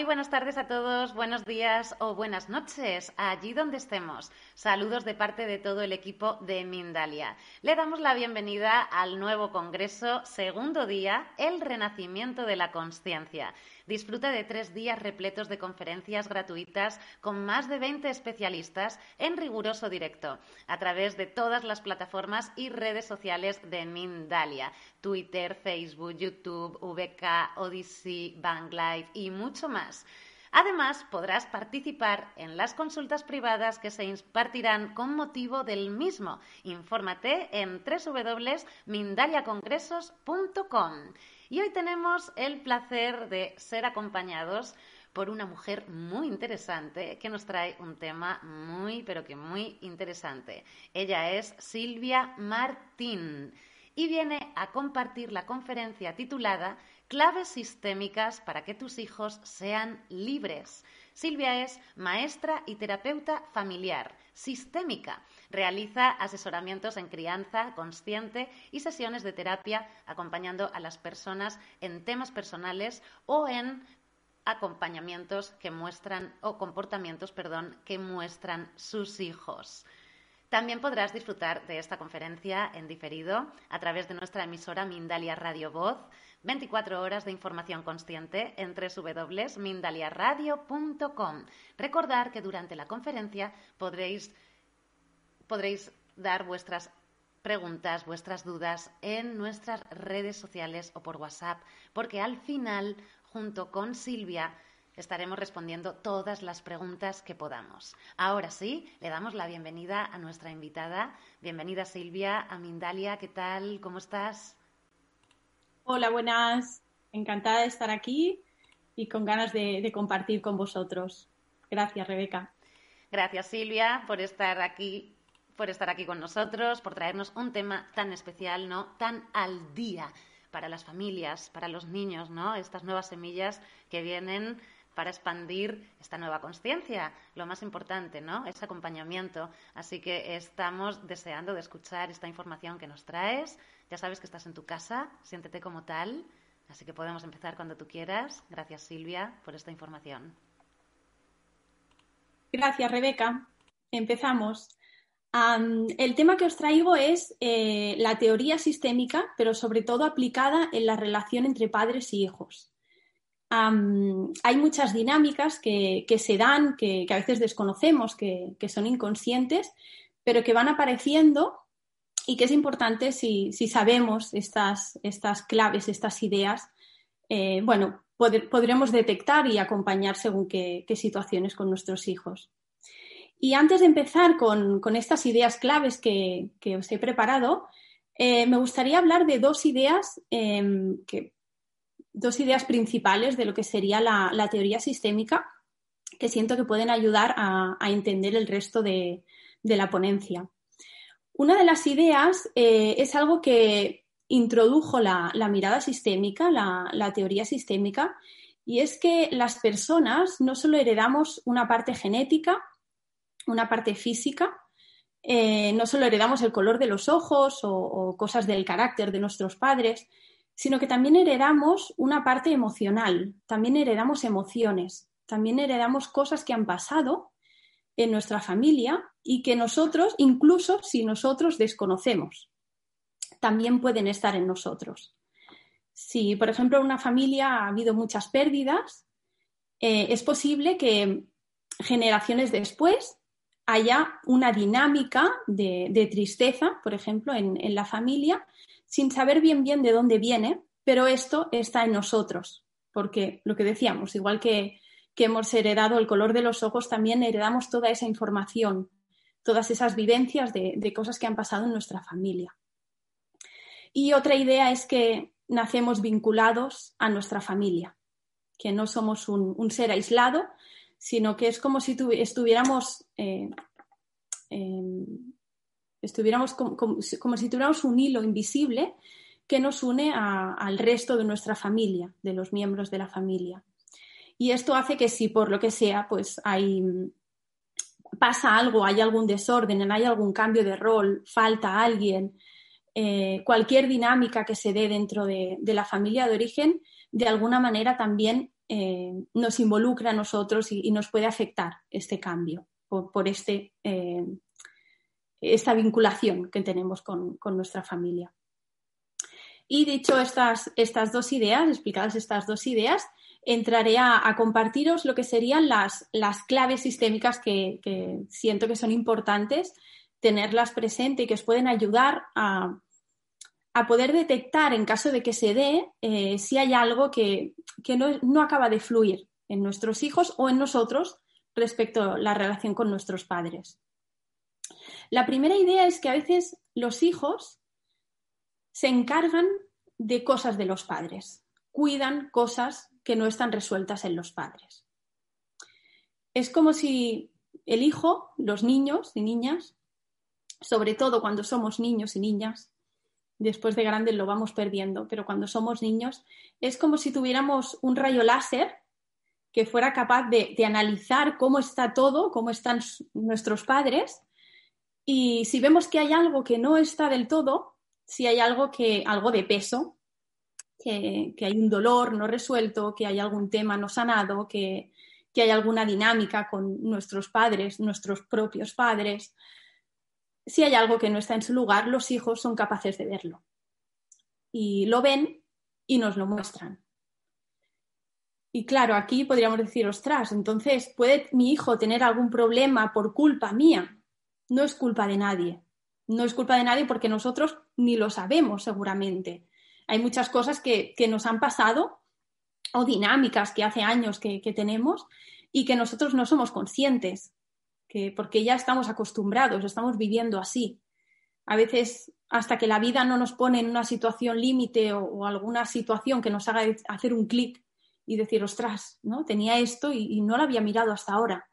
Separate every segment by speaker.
Speaker 1: Muy buenas tardes a todos, buenos días o buenas noches, allí donde estemos. Saludos de parte de todo el equipo de Mindalia. Le damos la bienvenida al nuevo Congreso, segundo día, El Renacimiento de la Conciencia. Disfruta de tres días repletos de conferencias gratuitas con más de 20 especialistas en riguroso directo a través de todas las plataformas y redes sociales de Mindalia. Twitter, Facebook, YouTube, VK, Odyssey, Banglife y mucho más. Además, podrás participar en las consultas privadas que se impartirán con motivo del mismo. Infórmate en www.mindaliacongresos.com. Y hoy tenemos el placer de ser acompañados por una mujer muy interesante que nos trae un tema muy, pero que muy interesante. Ella es Silvia Martín y viene a compartir la conferencia titulada Claves sistémicas para que tus hijos sean libres. Silvia es maestra y terapeuta familiar, sistémica. Realiza asesoramientos en crianza consciente y sesiones de terapia acompañando a las personas en temas personales o en acompañamientos que muestran o comportamientos, perdón, que muestran sus hijos. También podrás disfrutar de esta conferencia en diferido a través de nuestra emisora Mindalia Radio Voz 24 horas de información consciente en www.mindaliaradio.com. Recordar que durante la conferencia podréis, podréis dar vuestras preguntas, vuestras dudas en nuestras redes sociales o por WhatsApp, porque al final, junto con Silvia, estaremos respondiendo todas las preguntas que podamos. Ahora sí, le damos la bienvenida a nuestra invitada. Bienvenida Silvia, a Mindalia, ¿qué tal? ¿Cómo estás?
Speaker 2: Hola, buenas. Encantada de estar aquí y con ganas de, compartir con vosotros. Gracias, Rebeca.
Speaker 1: Gracias, Silvia, por estar aquí por estar aquí con nosotros, por traernos un tema tan especial, ¿no? Tan al día para las familias, para los niños, ¿no? Estas nuevas semillas que vienen para expandir esta nueva conciencia. Lo más importante, ¿no? Es acompañamiento. Así que estamos deseando de escuchar esta información que nos traes. Ya sabes que estás en tu casa, siéntete como tal. Así que podemos empezar cuando tú quieras. Gracias, Silvia, por esta información.
Speaker 2: Gracias, Rebeca. Empezamos. el tema que os traigo es eh, la teoría sistémica, pero sobre todo aplicada en la relación entre padres y hijos. Hay muchas dinámicas que, se dan, que, a veces desconocemos, que, son inconscientes, pero que van apareciendo y que es importante si, sabemos estas, estas, claves, estas ideas, eh, bueno, podremos detectar y acompañar según qué, situaciones con nuestros hijos. Y antes de empezar con, estas ideas claves que, os he preparado, eh, me gustaría hablar de dos ideas, em, que, dos ideas principales de lo que sería la, teoría sistémica, que siento que pueden ayudar a, entender el resto de la ponencia. Una de las ideas eh, es algo que introdujo la, mirada sistémica, la, teoría sistémica, y es que las personas no solo heredamos una parte genética, una parte física, eh, no solo heredamos el color de los ojos o, cosas del carácter de nuestros padres, sino que también heredamos una parte emocional, también heredamos emociones, también heredamos cosas que han pasado en nuestra familia y que nosotros, incluso si nosotros desconocemos, también pueden estar en nosotros. Si, por ejemplo, en una familia ha habido muchas pérdidas, eh, es posible que generaciones después haya una dinámica de, tristeza, por ejemplo, en, en, la familia, sin saber bien bien de dónde viene, pero esto está en nosotros, porque lo que decíamos, igual que que hemos heredado el color de los ojos, también heredamos toda esa información, todas esas vivencias de, cosas que han pasado en nuestra familia. Y otra idea es que nacemos vinculados a nuestra familia, que no somos un, ser aislado, sino que es como si estuviéramos, eh, em, estuviéramos como, si tuviéramos un hilo invisible que nos une al resto de nuestra familia, de los miembros de la familia. Y esto hace que si por lo que sea, pues pasa algo, hay algún desorden, hay algún cambio de rol, falta alguien, eh, cualquier dinámica que se dé dentro de, la familia de origen, de alguna manera también eh, nos involucra a nosotros y, nos puede afectar este cambio por, este, eh, esta vinculación que tenemos con, nuestra familia. Y dicho estas, estas dos ideas, explicadas estas dos ideas, entraré a, compartiros lo que serían las, las claves sistémicas que, siento que son importantes tenerlas presente y que os pueden ayudar a, poder detectar en caso de que se dé eh, si hay algo que, no, acaba de fluir en nuestros hijos o en nosotros respecto a la relación con nuestros padres. La primera idea es que a veces los hijos se encargan de cosas de los padres, cuidan cosas que no están resueltas en los padres. Es como si el hijo, los niños y niñas, sobre todo cuando somos niños y niñas, después de grandes lo vamos perdiendo, pero cuando somos niños es como si tuviéramos un rayo láser que fuera capaz de, analizar cómo está todo, cómo están nuestros padres, y si vemos que hay algo que no está del todo, si hay algo que, algo de peso, que, hay un dolor no resuelto, que hay algún tema no sanado, que, que hay alguna dinámica con nuestros padres, nuestros propios padres, si hay algo que no está en su lugar, los hijos son capaces de verlo. Y lo ven y nos lo muestran. Y claro, aquí podríamos decir, ostras, entonces, ¿puede mi hijo tener algún problema por culpa mía? No es culpa de nadie. No es culpa de nadie porque nosotros ni lo sabemos seguramente. Hay muchas cosas que, nos han pasado o dinámicas que hace años que, que tenemos y que nosotros no somos conscientes porque ya estamos acostumbrados, estamos viviendo así. A veces, hasta que la vida no nos pone en una situación límite o, alguna situación que nos haga hacer un clic y decir, ostras, ¿no? Tenía esto y, no lo había mirado hasta ahora.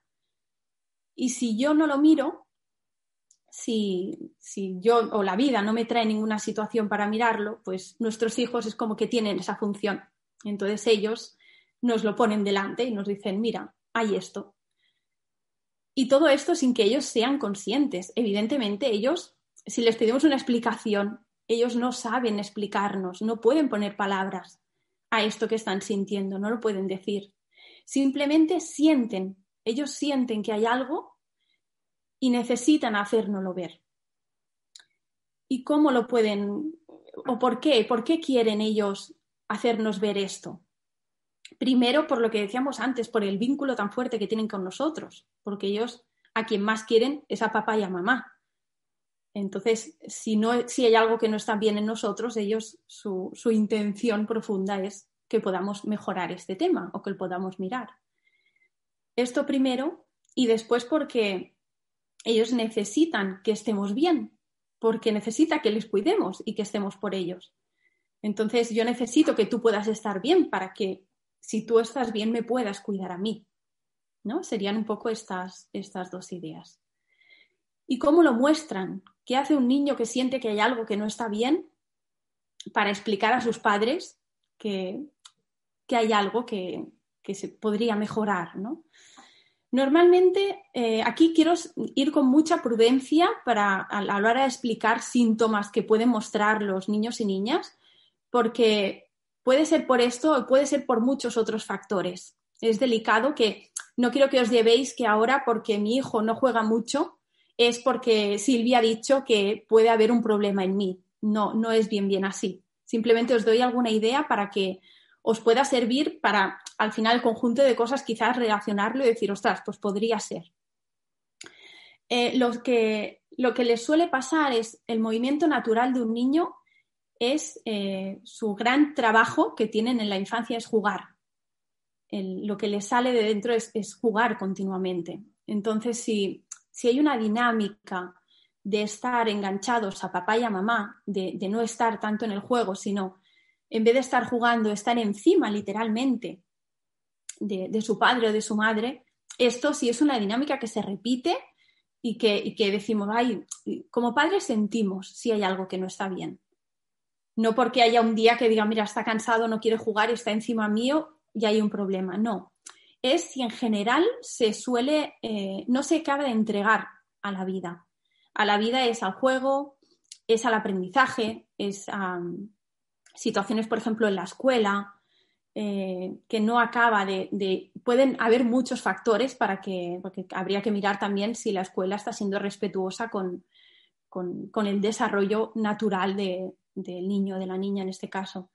Speaker 2: Y si yo no lo miro, si, si, yo o la vida no me trae ninguna situación para mirarlo, pues nuestros hijos es como que tienen esa función. Entonces ellos nos lo ponen delante y nos dicen, mira, hay esto. Y todo esto sin que ellos sean conscientes. Evidentemente, ellos, si les pedimos una explicación, ellos no saben explicarnos, no pueden poner palabras a esto que están sintiendo, no lo pueden decir. Simplemente sienten, ellos sienten que hay algo y necesitan hacérnoslo ver. ¿Y cómo lo pueden, o por qué? ¿Por qué quieren ellos hacernos ver esto? Primero, por lo que decíamos antes, por el vínculo tan fuerte que tienen con nosotros, porque ellos a quien más quieren es a papá y a mamá. Entonces, si, no, si hay algo que no está bien en nosotros, ellos, su, su intención profunda es que podamos mejorar este tema o que lo podamos mirar. Esto primero, y después porque ellos necesitan que estemos bien, porque necesita que les cuidemos y que estemos por ellos. Entonces, yo necesito que tú puedas estar bien para que si tú estás bien, me puedas cuidar a mí. ¿no? Serían un poco estas, estas dos ideas. ¿Y cómo lo muestran? ¿Qué hace un niño que siente que hay algo que no está bien para explicar a sus padres que, hay algo que, se podría mejorar? Normalmente, eh, aquí quiero ir con mucha prudencia para, a la hora de explicar síntomas que pueden mostrar los niños y niñas, porque Puede ser por esto o puede ser por muchos otros factores. Es delicado que no quiero que os llevéis que ahora porque mi hijo no juega mucho es porque Silvia ha dicho que puede haber un problema en mí. No, no es bien bien así. Simplemente os doy alguna idea para que os pueda servir para al final el conjunto de cosas quizás relacionarlo y decir, ostras, pues podría ser. Eh, lo, que, lo que les suele pasar es el movimiento natural de un niño es eh, su gran trabajo que tienen en la infancia es jugar. lo que les sale de dentro es, jugar continuamente. Entonces, si, hay una dinámica de estar enganchados a papá y a mamá, de, no estar tanto en el juego, sino en vez de estar jugando, estar encima literalmente de, su padre o de su madre, esto sí es una dinámica que se repite y que, y decimos, ay, como padres sentimos si hay algo que no está bien no porque haya un día que diga, mira, está cansado, no quiere jugar, está encima mío y hay un problema. No. Es si en general se suele, eh, no se acaba de entregar a la vida. A la vida es al juego, es al aprendizaje, es a situaciones, por ejemplo, en la escuela, eh, que no acaba de, Pueden haber muchos factores para que, porque habría que mirar también si la escuela está siendo respetuosa con, el desarrollo natural del niño, de la niña en este caso.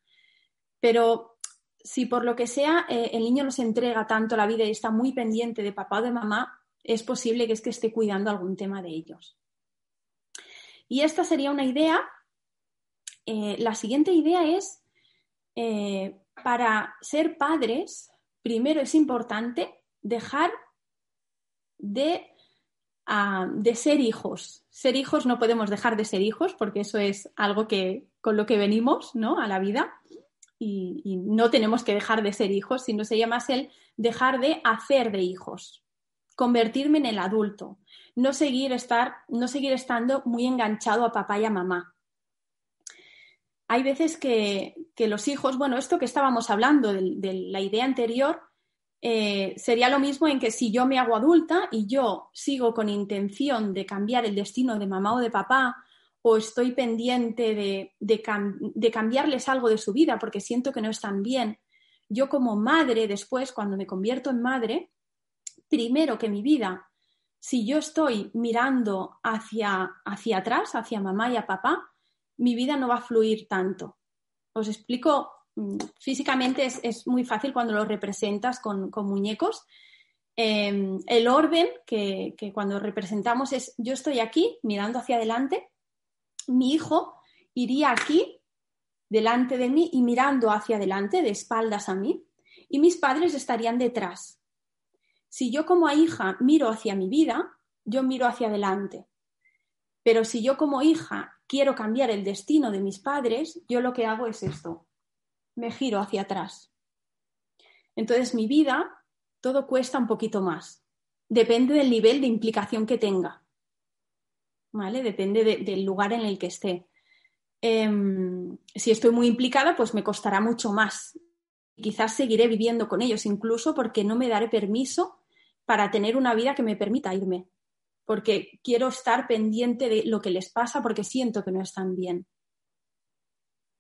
Speaker 2: Pero si por lo que sea eh, el niño no se entrega tanto a la vida y está muy pendiente de papá o de mamá, es posible que es que esté cuidando algún tema de ellos. Y esta sería una idea. Eh, la siguiente idea es, eh, para ser padres, primero es importante dejar de, ah, de, ser hijos. Ser hijos no podemos dejar de ser hijos porque eso es algo que, con lo que venimos ¿no? a la vida y, y no tenemos que dejar de ser hijos, sino sería más el dejar de hacer de hijos convertirme en el adulto, no seguir, estar, no seguir estando muy enganchado a papá y a mamá. Hay veces que, los hijos, bueno, esto que estábamos hablando de, la idea anterior, eh, sería lo mismo en que si yo me hago adulta y yo sigo con intención de cambiar el destino de mamá o de papá, o estoy pendiente de, de, cambiarles algo de su vida porque siento que no están bien, yo como madre después, cuando me convierto en madre, primero que mi vida, si yo estoy mirando hacia, hacia atrás, hacia mamá y a papá, mi vida no va a fluir tanto. Os explico, mm, físicamente es, muy fácil cuando lo representas con, muñecos. Em, el orden que, que cuando representamos es yo estoy aquí mirando hacia adelante, mi hijo iría aquí delante de mí y mirando hacia adelante, de espaldas a mí, y mis padres estarían detrás. Si yo como hija miro hacia mi vida, yo miro hacia adelante. Pero si yo como hija quiero cambiar el destino de mis padres, yo lo que hago es esto. Me giro hacia atrás. Entonces mi vida, todo cuesta un poquito más. Depende del nivel de implicación que tenga. ¿Vale? Depende del lugar en el que esté. Em, si estoy muy implicada, pues me costará mucho más. Quizás seguiré viviendo con ellos, incluso porque no me daré permiso para tener una vida que me permita irme, porque quiero estar pendiente de lo que les pasa porque siento que no están bien.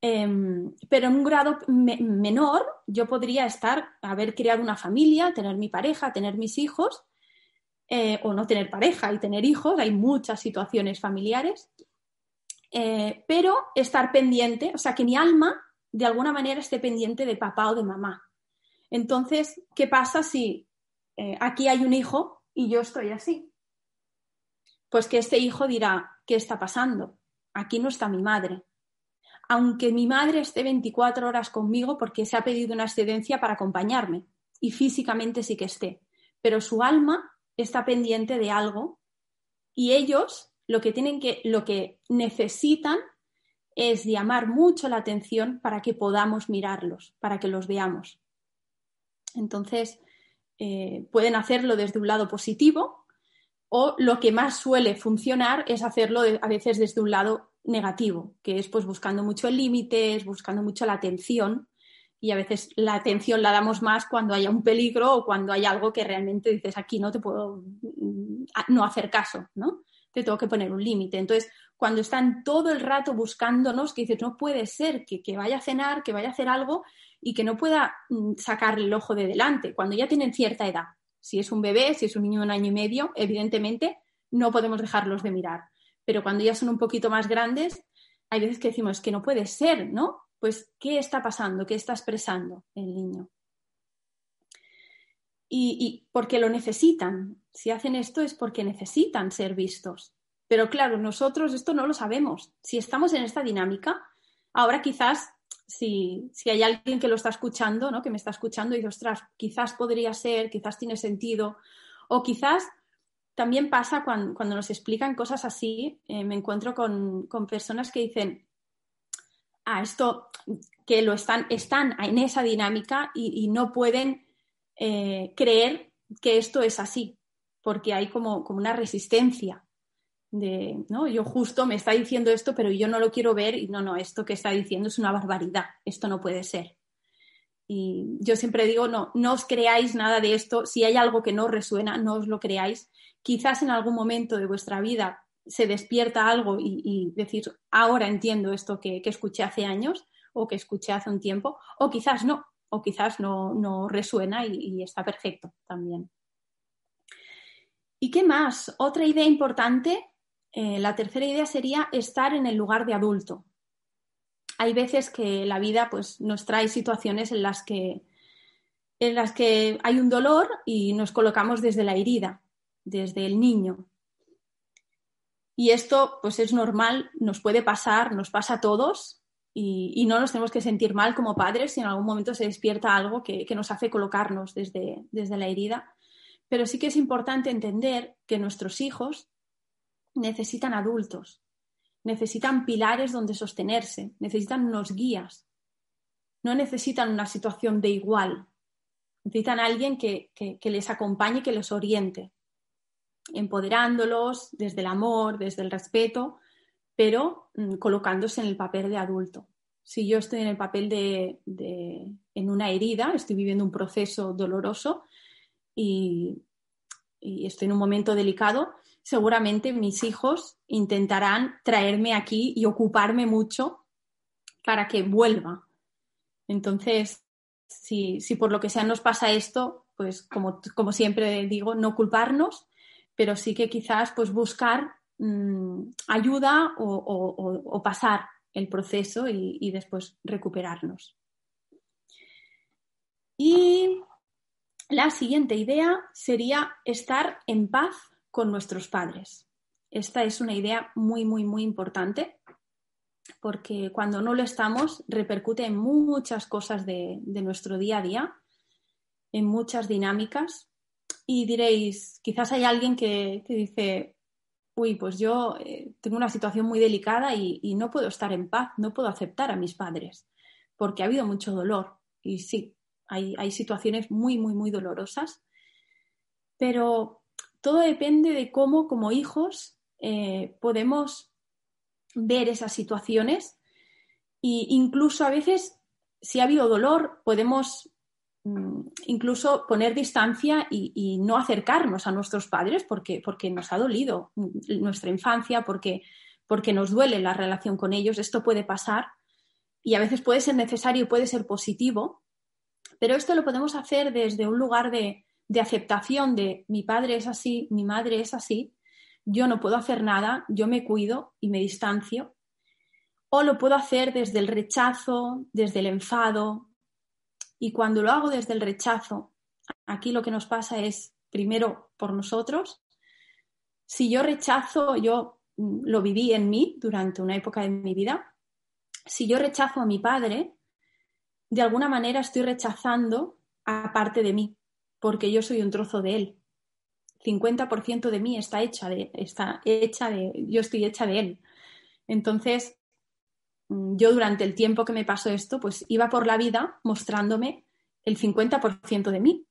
Speaker 2: Em, pero en un grado menor yo podría estar, haber creado una familia, tener mi pareja, tener mis hijos, eh, o no tener pareja y tener hijos, hay muchas situaciones familiares, eh, pero estar pendiente, o sea, que mi alma de alguna manera esté pendiente de papá o de mamá. Entonces, ¿qué pasa si eh, aquí hay un hijo y yo estoy así. Pues que este hijo dirá, ¿qué está pasando? Aquí no está mi madre. Aunque mi madre esté 24 horas conmigo porque se ha pedido una excedencia para acompañarme y físicamente sí que esté, pero su alma está pendiente de algo y ellos lo que tienen que lo que necesitan es llamar mucho la atención para que podamos mirarlos, para que los veamos. Entonces, eh, pueden hacerlo desde un lado positivo o lo que más suele funcionar es hacerlo a veces desde un lado negativo, que es pues buscando mucho el límite, buscando mucho la atención y a veces la atención la damos más cuando haya un peligro o cuando hay algo que realmente dices aquí no te puedo mm, no hacer caso, ¿no? Te tengo que poner un límite. Entonces, cuando están todo el rato buscándonos, que dices, no puede ser que, que vaya a cenar, que vaya a hacer algo y que no pueda mm, sacar el ojo de delante cuando ya tienen cierta edad. Si es un bebé, si es un niño de un año y medio, evidentemente no podemos dejarlos de mirar. Pero cuando ya son un poquito más grandes, hay veces que decimos que no puede ser, ¿no? Pues, ¿qué está pasando? ¿Qué está expresando el niño? Y, y, porque lo necesitan. Si hacen esto es porque necesitan ser vistos. Pero claro, nosotros esto no lo sabemos. Si estamos en esta dinámica, ahora quizás si, hay alguien que lo está escuchando, ¿no? que me está escuchando y dice, ostras, quizás podría ser, quizás tiene sentido, o quizás también pasa cuando, nos explican cosas así, eh, me encuentro con, personas que dicen, ah, esto, que lo están, están en esa dinámica y, no pueden eh, creer que esto es así, porque hay como, como una resistencia de, ¿no? Yo justo me está diciendo esto, pero yo no lo quiero ver y no, no, esto que está diciendo es una barbaridad, esto no puede ser. Y yo siempre digo, no, no os creáis nada de esto, si hay algo que no resuena, no os lo creáis. Quizás en algún momento de vuestra vida se despierta algo y, y decir, ahora entiendo esto que, que escuché hace años o que escuché hace un tiempo, o quizás no. o quizás no, resuena y, está perfecto también. ¿Y qué más? Otra idea importante, eh, la tercera idea sería estar en el lugar de adulto. Hay veces que la vida pues, nos trae situaciones en las que en las que hay un dolor y nos colocamos desde la herida, desde el niño. Y esto, pues es normal, nos puede pasar, nos pasa a todos y, no nos tenemos que sentir mal como padres si en algún momento se despierta algo que, nos hace colocarnos desde, desde la herida. Pero sí que es importante entender que nuestros hijos necesitan adultos, necesitan pilares donde sostenerse, necesitan unos guías, no necesitan una situación de igual, Necesitan alguien que, les acompañe, que les oriente, empoderándolos desde el amor, desde el respeto, pero mm, colocándose en el papel de adulto. Si yo estoy en el papel de, en una herida, estoy viviendo un proceso doloroso y, y estoy en un momento delicado, seguramente mis hijos intentarán traerme aquí y ocuparme mucho para que vuelva. Entonces, si, por lo que sea nos pasa esto, pues como, siempre digo, no culparnos, pero sí que quizás pues buscar mm, ayuda o, pasar el proceso y, después recuperarnos. Y la siguiente idea sería estar en paz con nuestros padres. Esta es una idea muy, muy, muy importante porque cuando no lo estamos repercute en muchas cosas de, nuestro día a día, en muchas dinámicas. Y diréis, quizás hay alguien que, dice, uy, pues yo eh, tengo una situación muy delicada y, no puedo estar en paz, no puedo aceptar a mis padres, porque ha habido mucho dolor. Y sí, hay, situaciones muy, muy, muy dolorosas, pero todo depende de cómo como hijos eh, podemos ver esas situaciones e incluso a veces, si ha habido dolor, podemos mm, incluso poner distancia y, no acercarnos a nuestros padres porque, porque nos ha dolido nuestra infancia, porque, porque nos duele la relación con ellos. Esto puede pasar y a veces puede ser necesario y puede ser positivo, pero esto lo podemos hacer desde un lugar de, de aceptación de mi padre es así, mi madre es así, yo no puedo hacer nada, yo me cuido y me distancio. O lo puedo hacer desde el rechazo, desde el enfado. Y cuando lo hago desde el rechazo, aquí lo que nos pasa es, primero, por nosotros. Si yo rechazo, yo mm, lo viví en mí durante una época de mi vida. Si yo rechazo a mi padre, de alguna manera estoy rechazando a parte de mí, porque yo soy un trozo de él. 50% de mí está hecha de, está hecha de, yo estoy hecha de él. Entonces, mm, yo durante el tiempo que me pasó esto, pues iba por la vida mostrándome el 50% de mí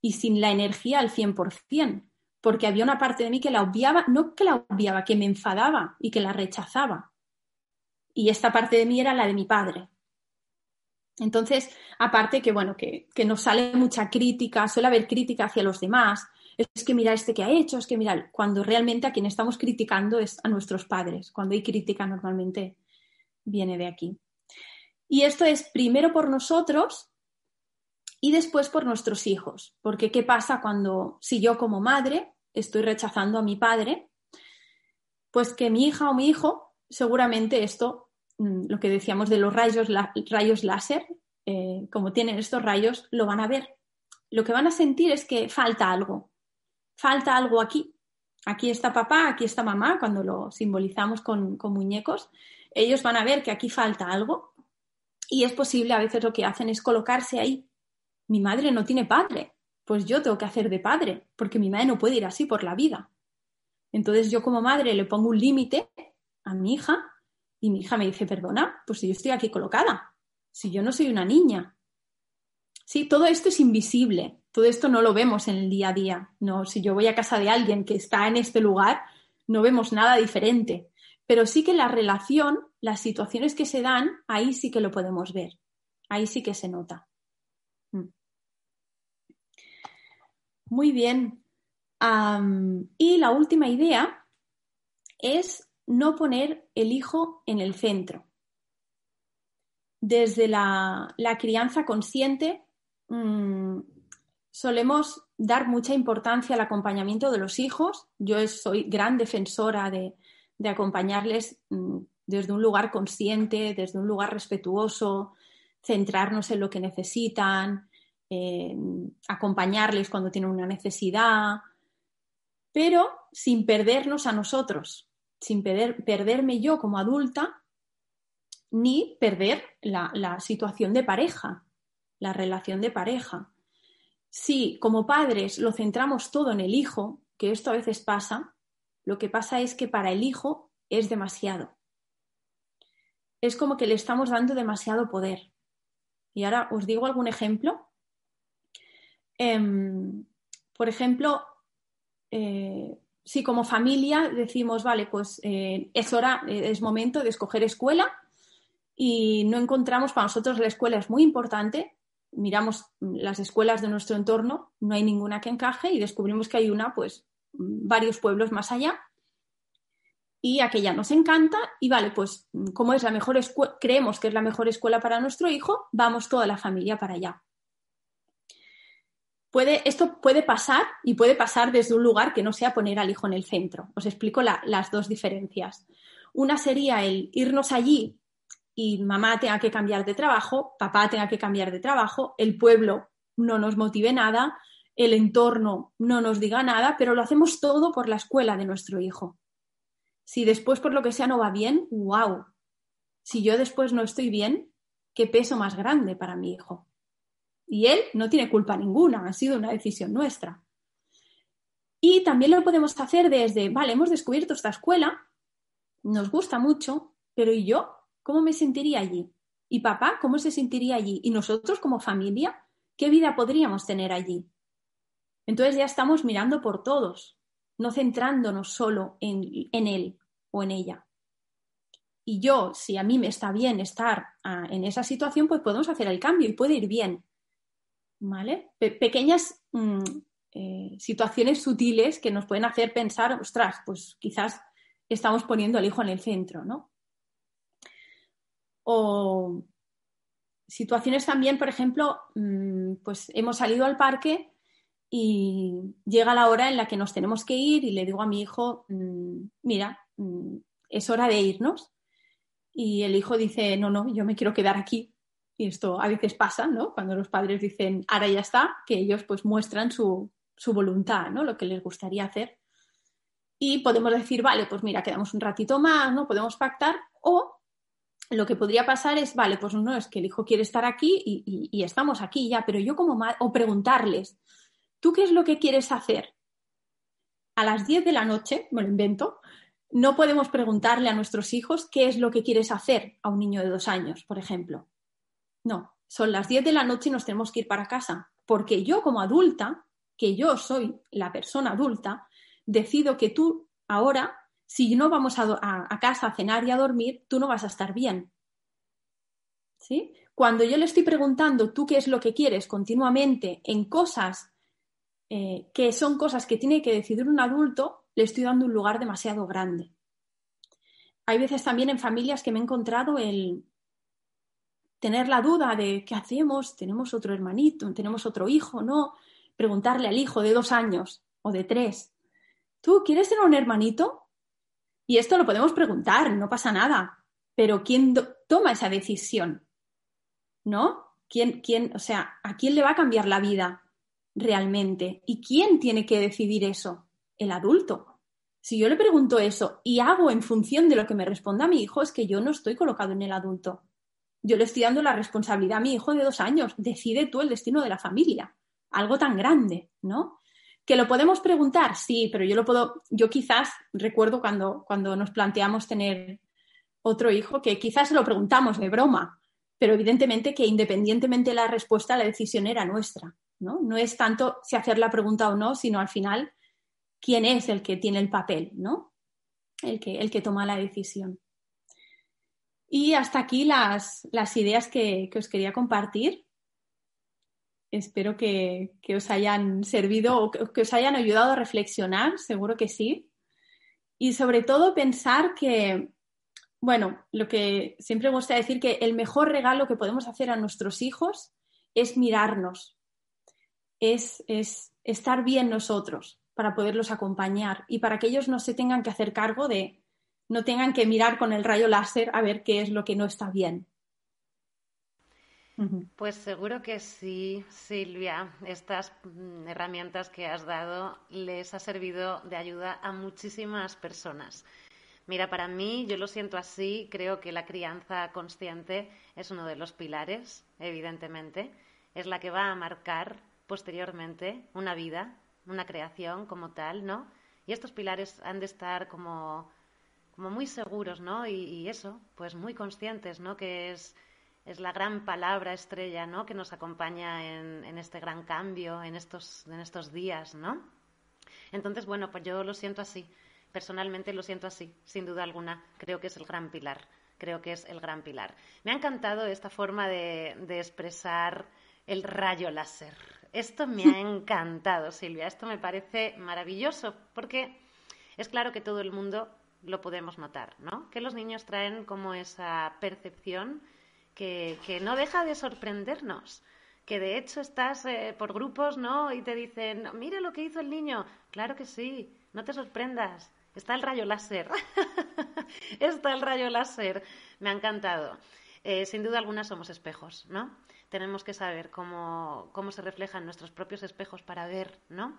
Speaker 2: y sin la energía al 100%, porque había una parte de mí que la obviaba, no que la obviaba, que me enfadaba y que la rechazaba. Y esta parte de mí era la de mi padre. Entonces, aparte que, bueno, que, que nos sale mucha crítica, suele haber crítica hacia los demás, es que mira este que ha hecho, es que mira, cuando realmente a quien estamos criticando es a nuestros padres, cuando hay crítica normalmente viene de aquí. Y esto es primero por nosotros y después por nuestros hijos, porque ¿qué pasa cuando si yo como madre estoy rechazando a mi padre? Pues que mi hija o mi hijo, seguramente esto, lo que decíamos de los rayos, rayos láser, eh, como tienen estos rayos, lo van a ver. Lo que van a sentir es que falta algo, falta algo aquí. Aquí está papá, aquí está mamá, cuando lo simbolizamos con, muñecos, ellos van a ver que aquí falta algo y es posible, a veces lo que hacen es colocarse ahí. Mi madre no tiene padre, pues yo tengo que hacer de padre, porque mi madre no puede ir así por la vida. Entonces yo como madre le pongo un límite a mi hija y mi hija me dice, perdona, pues si yo estoy aquí colocada, si yo no soy una niña. Sí, todo esto es invisible, todo esto no lo vemos en el día a día. No, si yo voy a casa de alguien que está en este lugar, no vemos nada diferente. Pero sí que la relación, las situaciones que se dan, ahí sí que lo podemos ver. Ahí sí que se nota. Mm. Muy bien. y la última idea es no poner el hijo en el centro. desde la, crianza consciente mm, solemos dar mucha importancia al acompañamiento de los hijos. Yo soy gran defensora de, acompañarles mm, desde un lugar consciente, desde un lugar respetuoso, centrarnos en lo que necesitan, acompañarles cuando tienen una necesidad, pero sin perdernos a nosotros, sin perderme yo como adulta, ni perder la, situación de pareja, la relación de pareja. Si como padres lo centramos todo en el hijo, que esto a veces pasa, lo que pasa es que para el hijo es demasiado. Es como que le estamos dando demasiado poder. Y ahora os digo algún ejemplo. Em, por ejemplo, eh, si como familia decimos, vale, pues eh, es hora, eh, es momento de escoger escuela y no encontramos, para nosotros la escuela es muy importante, miramos las escuelas de nuestro entorno, no hay ninguna que encaje y descubrimos que hay una, pues varios pueblos más allá y aquella nos encanta y vale, pues como es la mejor creemos que es la mejor escuela para nuestro hijo, vamos toda la familia para allá esto puede pasar y puede pasar desde un lugar que no sea poner al hijo en el centro. Os explico las dos diferencias. Una sería el irnos allí y mamá tenga que cambiar de trabajo, papá tenga que cambiar de trabajo, el pueblo no nos motive nada, el entorno no nos diga nada, pero lo hacemos todo por la escuela de nuestro hijo. Si después por lo que sea no va bien, wow. Si yo después no estoy bien, qué peso más grande para mi hijo. Y él no tiene culpa ninguna, ha sido una decisión nuestra. Y también lo podemos hacer desde, vale, hemos descubierto esta escuela, nos gusta mucho, pero ¿y yo? ¿Cómo me sentiría allí? ¿Y papá cómo se sentiría allí? ¿Y nosotros como familia? ¿Qué vida podríamos tener allí? Entonces ya estamos mirando por todos, no centrándonos solo en, en él o en ella. Y yo, si a mí me está bien estar ah, en esa situación, pues podemos hacer el cambio y puede ir bien. ¿Vale? pequeñas mm, eh, situaciones sutiles que nos pueden hacer pensar, ostras, pues quizás estamos poniendo al hijo en el centro, ¿no? O situaciones también, por ejemplo, mm, pues hemos salido al parque y llega la hora en la que nos tenemos que ir y le digo a mi hijo, mm, mira, es hora de irnos. Y el hijo dice, no, no, yo me quiero quedar aquí y esto a veces pasa, ¿no? Cuando los padres dicen, ahora ya está, que ellos pues muestran su, voluntad, ¿no? Lo que les gustaría hacer. Y podemos decir, vale, pues mira, quedamos un ratito más, ¿no? Podemos pactar. O lo que podría pasar es, vale, pues no, es que el hijo quiere estar aquí y, estamos aquí ya, pero yo como madre, o preguntarles, ¿tú qué es lo que quieres hacer? A las 10 de la noche, me lo invento, no podemos preguntarle a nuestros hijos qué es lo que quieres hacer a un niño de dos años, por ejemplo. No, son las 10 de la noche y nos tenemos que ir para casa, porque yo como adulta, que yo soy la persona adulta, decido que tú ahora, si no vamos a, casa a cenar y a dormir, tú no vas a estar bien. ¿Sí? Cuando yo le estoy preguntando tú qué es lo que quieres continuamente en cosas eh, que son cosas que tiene que decidir un adulto, le estoy dando un lugar demasiado grande. Hay veces también en familias que me he encontrado el, tener la duda de qué hacemos, tenemos otro hermanito, tenemos otro hijo, ¿no? Preguntarle al hijo de dos años o de tres, ¿tú quieres tener un hermanito? Y esto lo podemos preguntar, no pasa nada, pero ¿quién toma esa decisión? ¿No? ¿Quién, quién, o sea, ¿a quién le va a cambiar la vida realmente? ¿Y quién tiene que decidir eso? El adulto. Si yo le pregunto eso y hago en función de lo que me responda mi hijo, es que yo no estoy colocado en el adulto yo le estoy dando la responsabilidad a mi hijo de dos años. Decide tú el destino de la familia. Algo tan grande, ¿no? Que lo podemos preguntar, sí, pero yo lo puedo, yo quizás recuerdo cuando, cuando nos planteamos tener otro hijo, que quizás lo preguntamos de broma, pero evidentemente que independientemente de la respuesta, la decisión era nuestra, ¿no? No es tanto si hacer la pregunta o no, sino al final quién es el que tiene el papel, ¿no? El que, el que toma la decisión. Y hasta aquí las, ideas que, os quería compartir. Espero que, os hayan servido o que, os hayan ayudado a reflexionar, seguro que sí. Y sobre todo pensar que bueno, lo que siempre me gusta decir que el mejor regalo que podemos hacer a nuestros hijos es mirarnos, es, es estar bien nosotros para poderlos acompañar y para que ellos no se tengan que hacer cargo de, no tengan que mirar con el rayo láser a ver qué es lo que no está bien.
Speaker 1: Pues seguro que sí, Silvia. Estas mm, herramientas que has dado les ha servido de ayuda a muchísimas personas. Mira, para mí, yo lo siento así, creo que la crianza consciente es uno de los pilares, evidentemente. Es la que va a marcar posteriormente una vida, una creación como tal, ¿no? Y estos pilares han de estar como, como muy seguros, ¿no? Y, y eso, pues muy conscientes, ¿no? Que es es la gran palabra estrella, ¿no? Que nos acompaña en, este gran cambio, en estos, en estos días, ¿no? Entonces, bueno, pues yo lo siento así. Personalmente lo siento así, sin duda alguna. Creo que es el gran pilar. Creo que es el gran pilar. Me ha encantado esta forma de, de expresar el rayo láser. Esto me ha encantado, Silvia. Esto me parece maravilloso, porque es claro que todo el mundo lo podemos notar, ¿no? Que los niños traen como esa percepción que, no deja de sorprendernos que de hecho estás eh, por grupos, ¿no? Y te dicen, mira lo que hizo el niño. Claro que sí, no te sorprendas. Está el rayo láser. Está el rayo láser. Me ha encantado. Eh, sin duda alguna somos espejos, ¿no? Tenemos que saber cómo, cómo se reflejan nuestros propios espejos para ver, ¿no?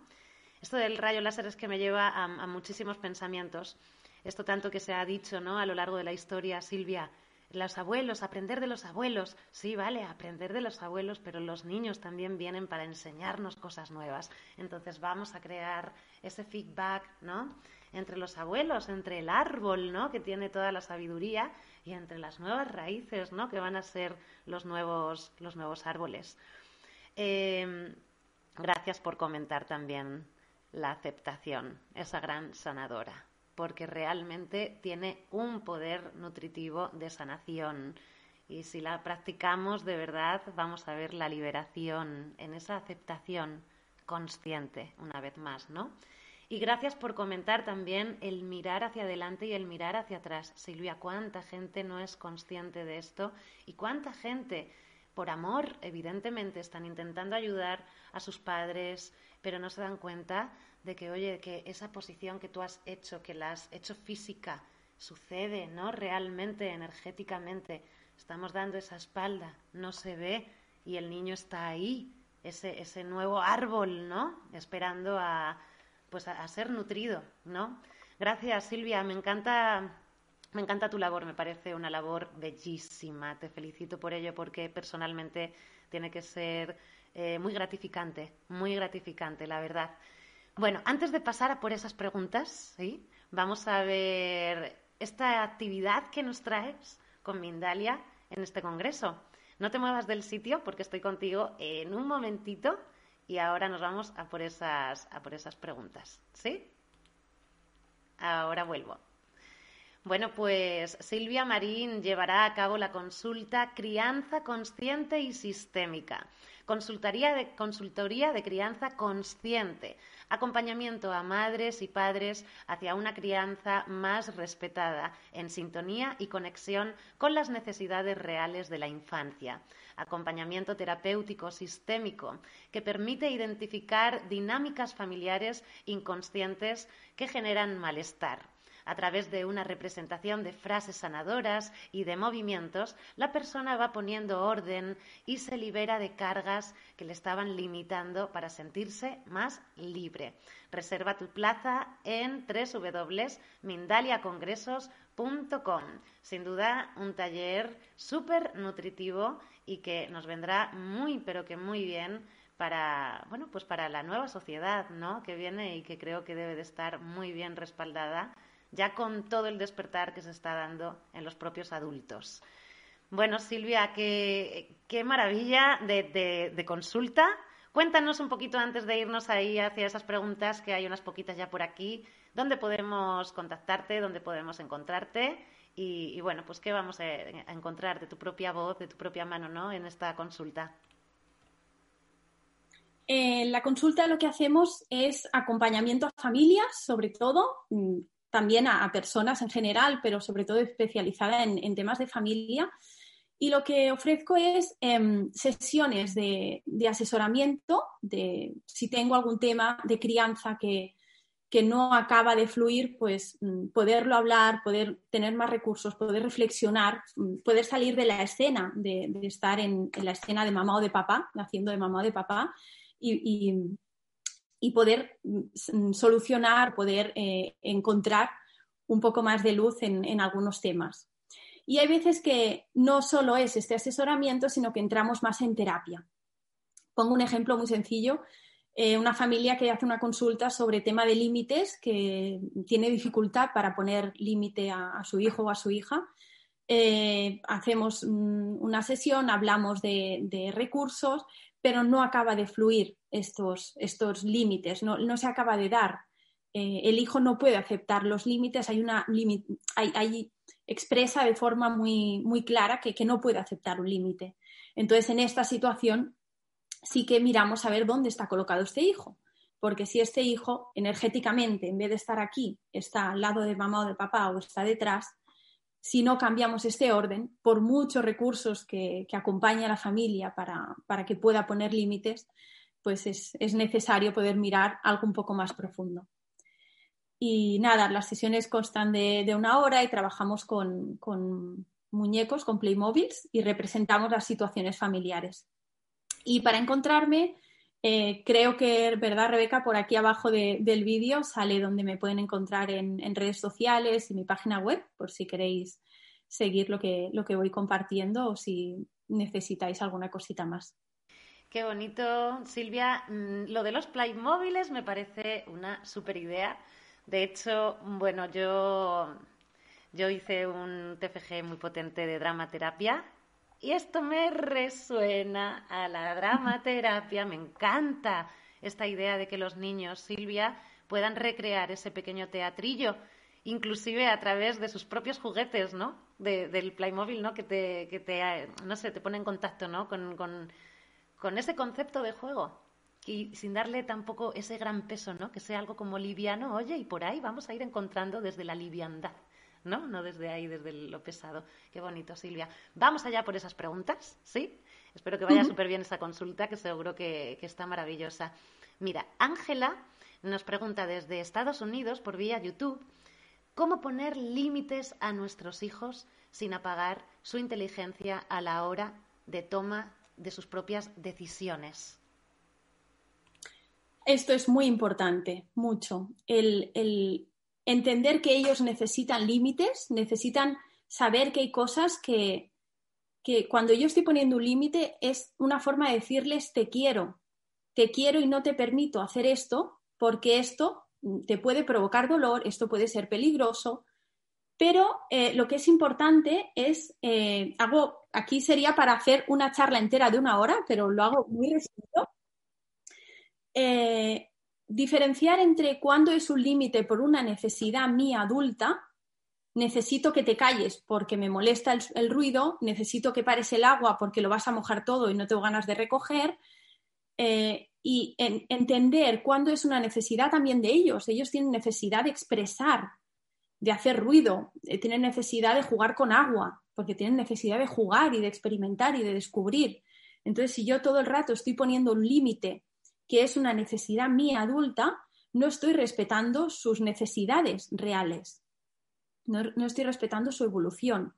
Speaker 1: Esto del rayo láser es que me lleva a, a muchísimos pensamientos. Esto tanto que se ha dicho, ¿no? A lo largo de la historia, Silvia, los abuelos, aprender de los abuelos. Sí, vale, aprender de los abuelos, pero los niños también vienen para enseñarnos cosas nuevas. Entonces vamos a crear ese feedback, ¿no? Entre los abuelos, entre el árbol, ¿no? Que tiene toda la sabiduría y entre las nuevas raíces, ¿no? Que van a ser los nuevos, los nuevos árboles. Em, gracias por comentar también la aceptación, esa gran sanadora porque realmente tiene un poder nutritivo de sanación. Y si la practicamos de verdad, vamos a ver la liberación en esa aceptación consciente, una vez más, ¿no? Y gracias por comentar también el mirar hacia adelante y el mirar hacia atrás. Silvia, ¿cuánta gente no es consciente de esto? ¿Y cuánta gente, por amor, evidentemente, están intentando ayudar a sus padres, pero no se dan cuenta de que, oye, que esa posición que tú has hecho, que la has hecho física, sucede, ¿no? Realmente, energéticamente, estamos dando esa espalda, no se ve y el niño está ahí, ese, ese nuevo árbol, ¿no? Esperando a, pues a, ser nutrido, ¿no? Gracias, Silvia, me encanta me encanta tu labor, me parece una labor bellísima. Te felicito por ello porque personalmente tiene que ser eh, muy gratificante, muy gratificante, la verdad. Bueno, antes de pasar a por esas preguntas, ¿sí? vamos a ver esta actividad que nos traes con Mindalia en este congreso. No te muevas del sitio porque estoy contigo en un momentito y ahora nos vamos a por esas, a por esas preguntas. ¿Sí? Ahora vuelvo. Bueno, pues Silvia Marín llevará a cabo la consulta Crianza Consciente y Sistémica. Consultoría de, consultoría de crianza consciente acompañamiento a madres y padres hacia una crianza más respetada, en sintonía y conexión con las necesidades reales de la infancia, acompañamiento terapéutico sistémico que permite identificar dinámicas familiares inconscientes que generan malestar a través de una representación de frases sanadoras y de movimientos, la persona va poniendo orden y se libera de cargas que le estaban limitando para sentirse más libre. Reserva tu plaza en www.mindaliacongresos.com. Sin duda, un taller súper nutritivo y que nos vendrá muy, pero que muy bien para, bueno, pues para la nueva sociedad, ¿no? Que viene y que creo que debe de estar muy bien respaldada ya con todo el despertar que se está dando en los propios adultos. Bueno, Silvia, qué, maravilla de, consulta. Cuéntanos un poquito antes de irnos ahí hacia esas preguntas, que hay unas poquitas ya por aquí, dónde podemos contactarte, dónde podemos encontrarte y, bueno, pues qué vamos a, encontrar de tu propia voz, de tu propia mano, ¿no? En esta consulta.
Speaker 2: En la consulta lo que hacemos es acompañamiento a familias, sobre todo, mm, también a, personas en general, pero sobre todo especializada en, temas de familia. Y lo que ofrezco es em, sesiones de, asesoramiento, de si tengo algún tema de crianza que, no acaba de fluir, pues mm, poderlo hablar, poder tener más recursos, poder reflexionar, mm, poder salir de la escena, de, estar en, la escena de mamá o de papá, haciendo de mamá o de papá, y poder mm, solucionar, poder eh, encontrar un poco más de luz en, algunos temas. Y hay veces que no solo es este asesoramiento, sino que entramos más en terapia. Pongo un ejemplo muy sencillo. Eh, una familia que hace una consulta sobre tema de límites, que tiene dificultad para poner límite a, su hijo o a su hija. Eh, hacemos mm, una sesión, hablamos de recursos, pero no acaba de fluir estos, estos límites, no, se acaba de dar. Eh, el hijo no puede aceptar los límites, hay una hay, expresa de forma muy, muy clara que, que no puede aceptar un límite. Entonces, en esta situación sí que miramos a ver dónde está colocado este hijo. Porque si este hijo energéticamente, en vez de estar aquí, está al lado de mamá o de papá o está detrás, si no cambiamos este orden, por muchos recursos que, que acompañe a la familia para, que pueda poner límites, pues es, necesario poder mirar algo un poco más profundo. Y nada, las sesiones constan de, una hora y trabajamos con, muñecos, con Playmobiles y representamos las situaciones familiares. Y para encontrarme, eh, creo que, ¿verdad, Rebeca? Por aquí abajo del vídeo sale donde me pueden encontrar en, redes sociales y mi página web, por si queréis seguir lo que, lo que voy compartiendo o si necesitáis alguna cosita más.
Speaker 1: Qué bonito, Silvia. Mm, lo de los Playmobiles me parece una super idea. De hecho, bueno, yo, yo hice un TFG muy potente de dramaterapia y esto me resuena a la dramaterapia, me encanta esta idea de que los niños, Silvia, puedan recrear ese pequeño teatrillo, inclusive a través de sus propios juguetes, ¿no? del Playmobil, ¿no? Que te, que te, no sé, te pone en contacto, ¿no? Con, con ese concepto de juego y sin darle tampoco ese gran peso, ¿no? Que sea algo como liviano, oye, y por ahí vamos a ir encontrando desde la liviandad. ¿no? No desde ahí, desde lo pesado. Qué bonito, Silvia. Vamos allá por esas preguntas, ¿sí? Espero que vaya súper bien esa consulta, que seguro que, está maravillosa. Mira, Ángela nos pregunta desde Estados Unidos por vía YouTube cómo poner límites a nuestros hijos sin apagar su inteligencia a la hora de toma de sus propias decisiones.
Speaker 2: Esto es muy importante, mucho. el, entender que ellos necesitan límites, necesitan saber que hay cosas que, que cuando yo estoy poniendo un límite es una forma de decirles te quiero, te quiero y no te permito hacer esto porque esto te puede provocar dolor, esto puede ser peligroso, pero eh, lo que es importante es, eh, hago, aquí sería para hacer una charla entera de una hora, pero lo hago muy resumido. Eh, diferenciar entre cuándo es un límite por una necesidad mía adulta, necesito que te calles porque me molesta el, ruido, necesito que pares el agua porque lo vas a mojar todo y no tengo ganas de recoger, y entender cuándo es una necesidad también de ellos. Ellos tienen necesidad de expresar, de hacer ruido, eh, tienen necesidad de jugar con agua, porque tienen necesidad de jugar y de experimentar y de descubrir. Entonces, si yo todo el rato estoy poniendo un límite que es una necesidad mía adulta, no estoy respetando sus necesidades reales. No, estoy respetando su evolución.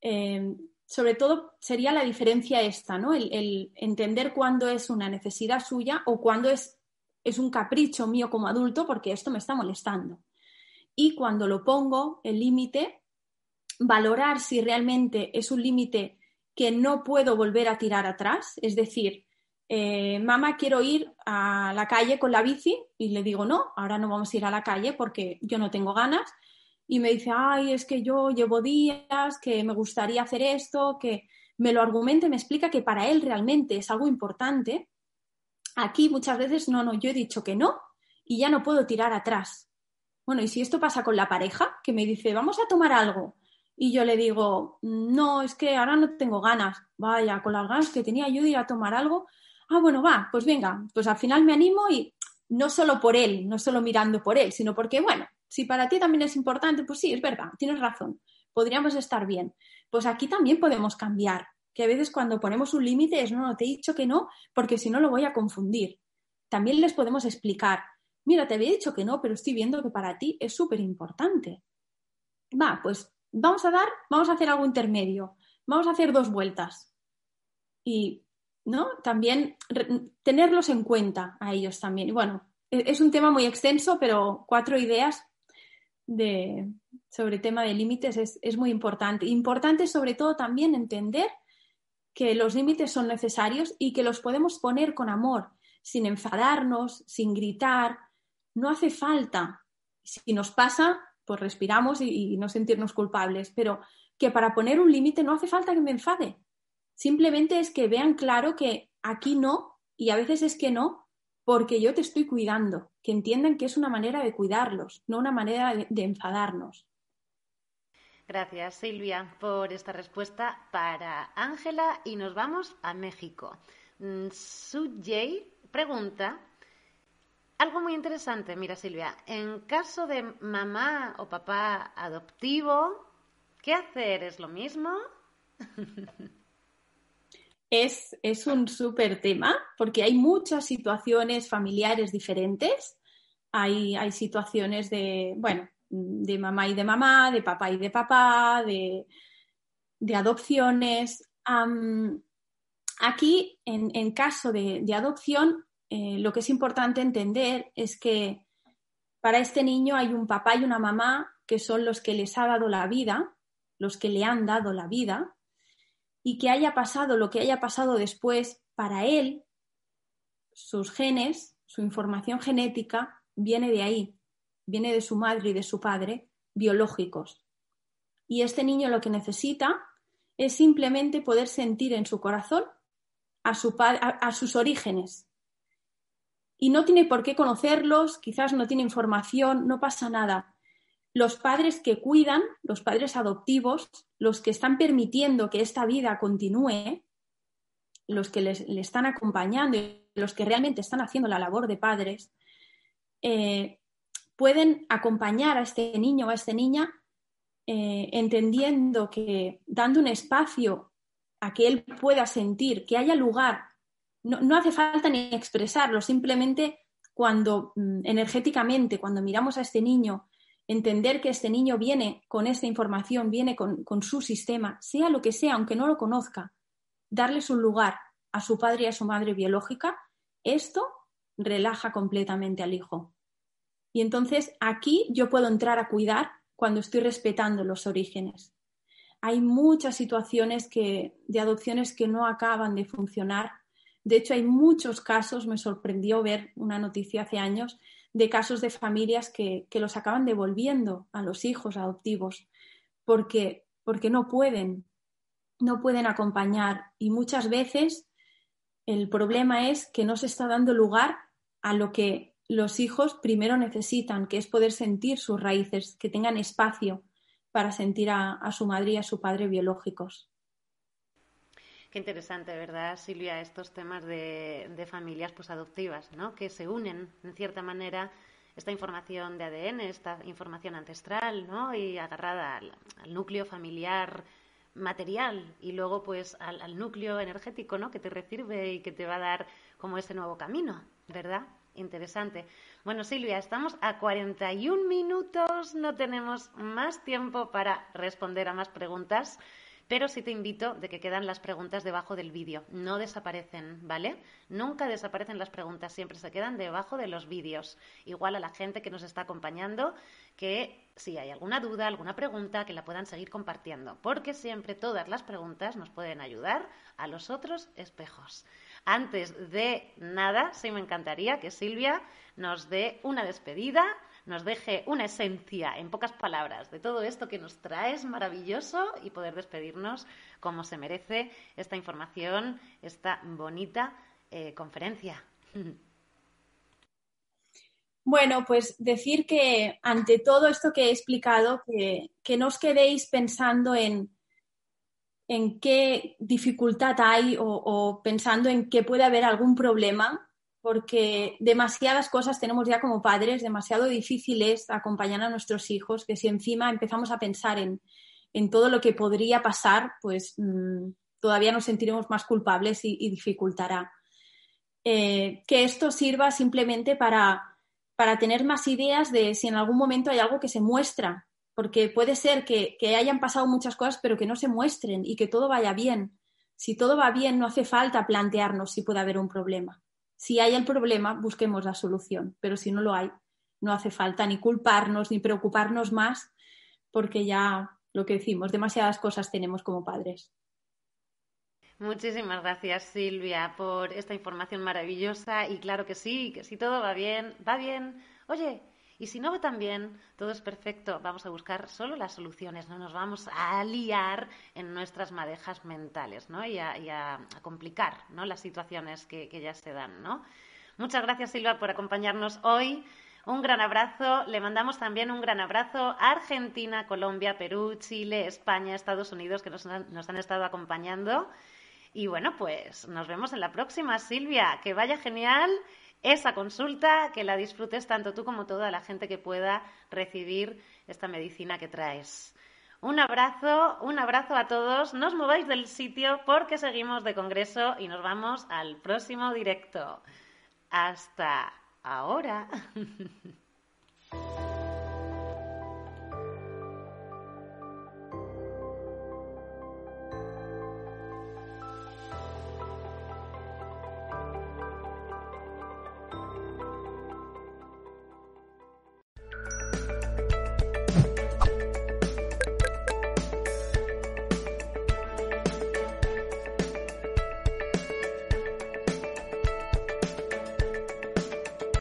Speaker 2: Eh, sobre todo sería la diferencia esta, ¿no? El, entender cuándo es una necesidad suya o cuándo es, es un capricho mío como adulto porque esto me está molestando. Y cuando lo pongo, el límite, valorar si realmente es un límite que no puedo volver a tirar atrás, es decir, eh, mamá, quiero ir a la calle con la bici y le digo, no, ahora no vamos a ir a la calle porque yo no tengo ganas. Y me dice, ay, es que yo llevo días, que me gustaría hacer esto, que me lo argumente, me explica que para él realmente es algo importante. Aquí muchas veces, no, no, yo he dicho que no y ya no puedo tirar atrás. Bueno, y si esto pasa con la pareja, que me dice, vamos a tomar algo, y yo le digo, no, es que ahora no tengo ganas, vaya, con las ganas que tenía yo de ir a tomar algo, ah, bueno, va, pues venga, pues al final me animo y no solo por él, no solo mirando por él, sino porque, bueno, Si para ti también es importante, pues sí, es verdad, tienes razón, podríamos estar bien. Pues aquí también podemos cambiar, que a veces cuando ponemos un límite es, no, no, te he dicho que no, porque si no lo voy a confundir. También les podemos explicar, mira, te había dicho que no, pero estoy viendo que para ti es súper importante. Va, pues vamos a dar, vamos a hacer algo intermedio, vamos a hacer dos vueltas. Y, ¿no? También tenerlos en cuenta a ellos también. Y bueno, e, es un tema muy extenso, pero cuatro ideas de, sobre tema de límites es, es muy importante. Importante sobre todo también entender que los límites son necesarios y que los podemos poner con amor, sin enfadarnos, sin gritar. No hace falta. Si nos pasa, pues respiramos y, no sentirnos culpables, pero que para poner un límite no hace falta que me enfade. Simplemente es que vean claro que aquí no y a veces es que no porque yo te estoy cuidando, que entiendan que es una manera de cuidarlos, no una manera de, enfadarnos.
Speaker 1: Gracias, Silvia, por esta respuesta para Ángela y nos vamos a México. Mm, Sujay pregunta algo muy interesante, mira Silvia, en caso de mamá o papá adoptivo, ¿qué hacer? ¿Es lo mismo?
Speaker 2: Es, es un súper tema porque hay muchas situaciones familiares diferentes. Hay, hay situaciones de, bueno, de mamá y de mamá, de papá y de papá, de, de adopciones. aquí, en, en caso de, de, adopción, eh, lo que es importante entender es que para este niño hay un papá y una mamá que son los que les ha dado la vida, los que le han dado la vida, y que haya pasado lo que haya pasado después, para él, sus genes, su información genética, viene de ahí, viene de su madre y de su padre, biológicos. Y este niño lo que necesita es simplemente poder sentir en su corazón a, su a sus orígenes, y no tiene por qué conocerlos, quizás no tiene información, no pasa nada. Los padres que cuidan, los padres adoptivos, los que están permitiendo que esta vida continúe, los que le están acompañando y los que realmente están haciendo la labor de padres, eh, pueden acompañar a este niño o a esta niña eh, entendiendo que dando un espacio a que él pueda sentir, que haya lugar no, hace falta ni expresarlo, simplemente cuando mm, energéticamente, cuando miramos a este niño, entender que este niño viene con esta información, viene con, con, su sistema, sea lo que sea, aunque no lo conozca, darles un lugar a su padre y a su madre biológica, esto relaja completamente al hijo. Y entonces aquí yo puedo entrar a cuidar cuando estoy respetando los orígenes. Hay muchas situaciones que, de adopciones que no acaban de funcionar de hecho, hay muchos casos, me sorprendió ver una noticia hace años de casos de familias que, los acaban devolviendo a los hijos adoptivos porque, porque no pueden, no pueden acompañar. Y muchas veces el problema es que no se está dando lugar a lo que los hijos primero necesitan, que es poder sentir sus raíces, que tengan espacio para sentir a su madre y a su padre biológicos.
Speaker 1: Qué interesante, ¿verdad, Silvia? Estos temas de, familias pues, adoptivas, ¿no? Que se unen, en cierta manera, esta información de ADN, esta información ancestral, ¿no? Y agarrada al, núcleo familiar material y luego pues al, núcleo energético, ¿no? Que te recibe y que te va a dar como ese nuevo camino, ¿verdad? Interesante. Bueno, Silvia, estamos a 41 minutos, no tenemos más tiempo para responder a más preguntas. Pero sí te invito de que quedan las preguntas debajo del vídeo. No desaparecen, ¿vale? Nunca desaparecen las preguntas, siempre se quedan debajo de los vídeos. Igual a la gente que nos está acompañando, que si hay alguna duda, alguna pregunta, que la puedan seguir compartiendo. Porque siempre todas las preguntas nos pueden ayudar a los otros espejos. Antes de nada, sí me encantaría que Silvia nos dé una despedida nos deje una esencia, en pocas palabras, de todo esto que nos traes maravilloso y poder despedirnos como se merece esta información, esta bonita eh, conferencia.
Speaker 2: Bueno, pues decir que ante todo esto que he explicado, que, no os quedéis pensando en, en qué dificultad hay o, o, pensando en que puede haber algún problema porque demasiadas cosas tenemos ya como padres, demasiado difíciles acompañar a nuestros hijos, que si encima empezamos a pensar en, todo lo que podría pasar, pues mm, todavía nos sentiremos más culpables y, dificultará. Eh, que esto sirva simplemente para, para tener más ideas de si en algún momento hay algo que se muestra, porque puede ser que hayan pasado muchas cosas, pero que no se muestren y que todo vaya bien. Si todo va bien, no hace falta plantearnos si puede haber un problema. Si hay el problema, busquemos la solución, pero si no lo hay, no hace falta ni culparnos ni preocuparnos más, porque ya lo que decimos, demasiadas cosas tenemos como padres.
Speaker 1: Muchísimas gracias, Silvia, por esta información maravillosa. Y claro que sí, que si todo va bien, va bien. Oye, y si no bien, todo es perfecto. Vamos a buscar solo las soluciones, no nos vamos a liar en nuestras madejas mentales ¿no? y, a, complicar ¿no? las situaciones que, ya se dan. ¿no? Muchas gracias, Silva, por acompañarnos hoy. Un gran abrazo. Le mandamos también un gran abrazo a Argentina, Colombia, Perú, Chile, España, Estados Unidos, que nos han estado acompañando. Y bueno, pues nos vemos en la próxima, Silvia. Que vaya genial esa consulta, que la disfrutes tanto tú como toda la gente que pueda recibir esta medicina que traes. Un abrazo, un abrazo a todos. No os mováis del sitio porque seguimos de congreso y nos vamos al próximo directo. Hasta ahora.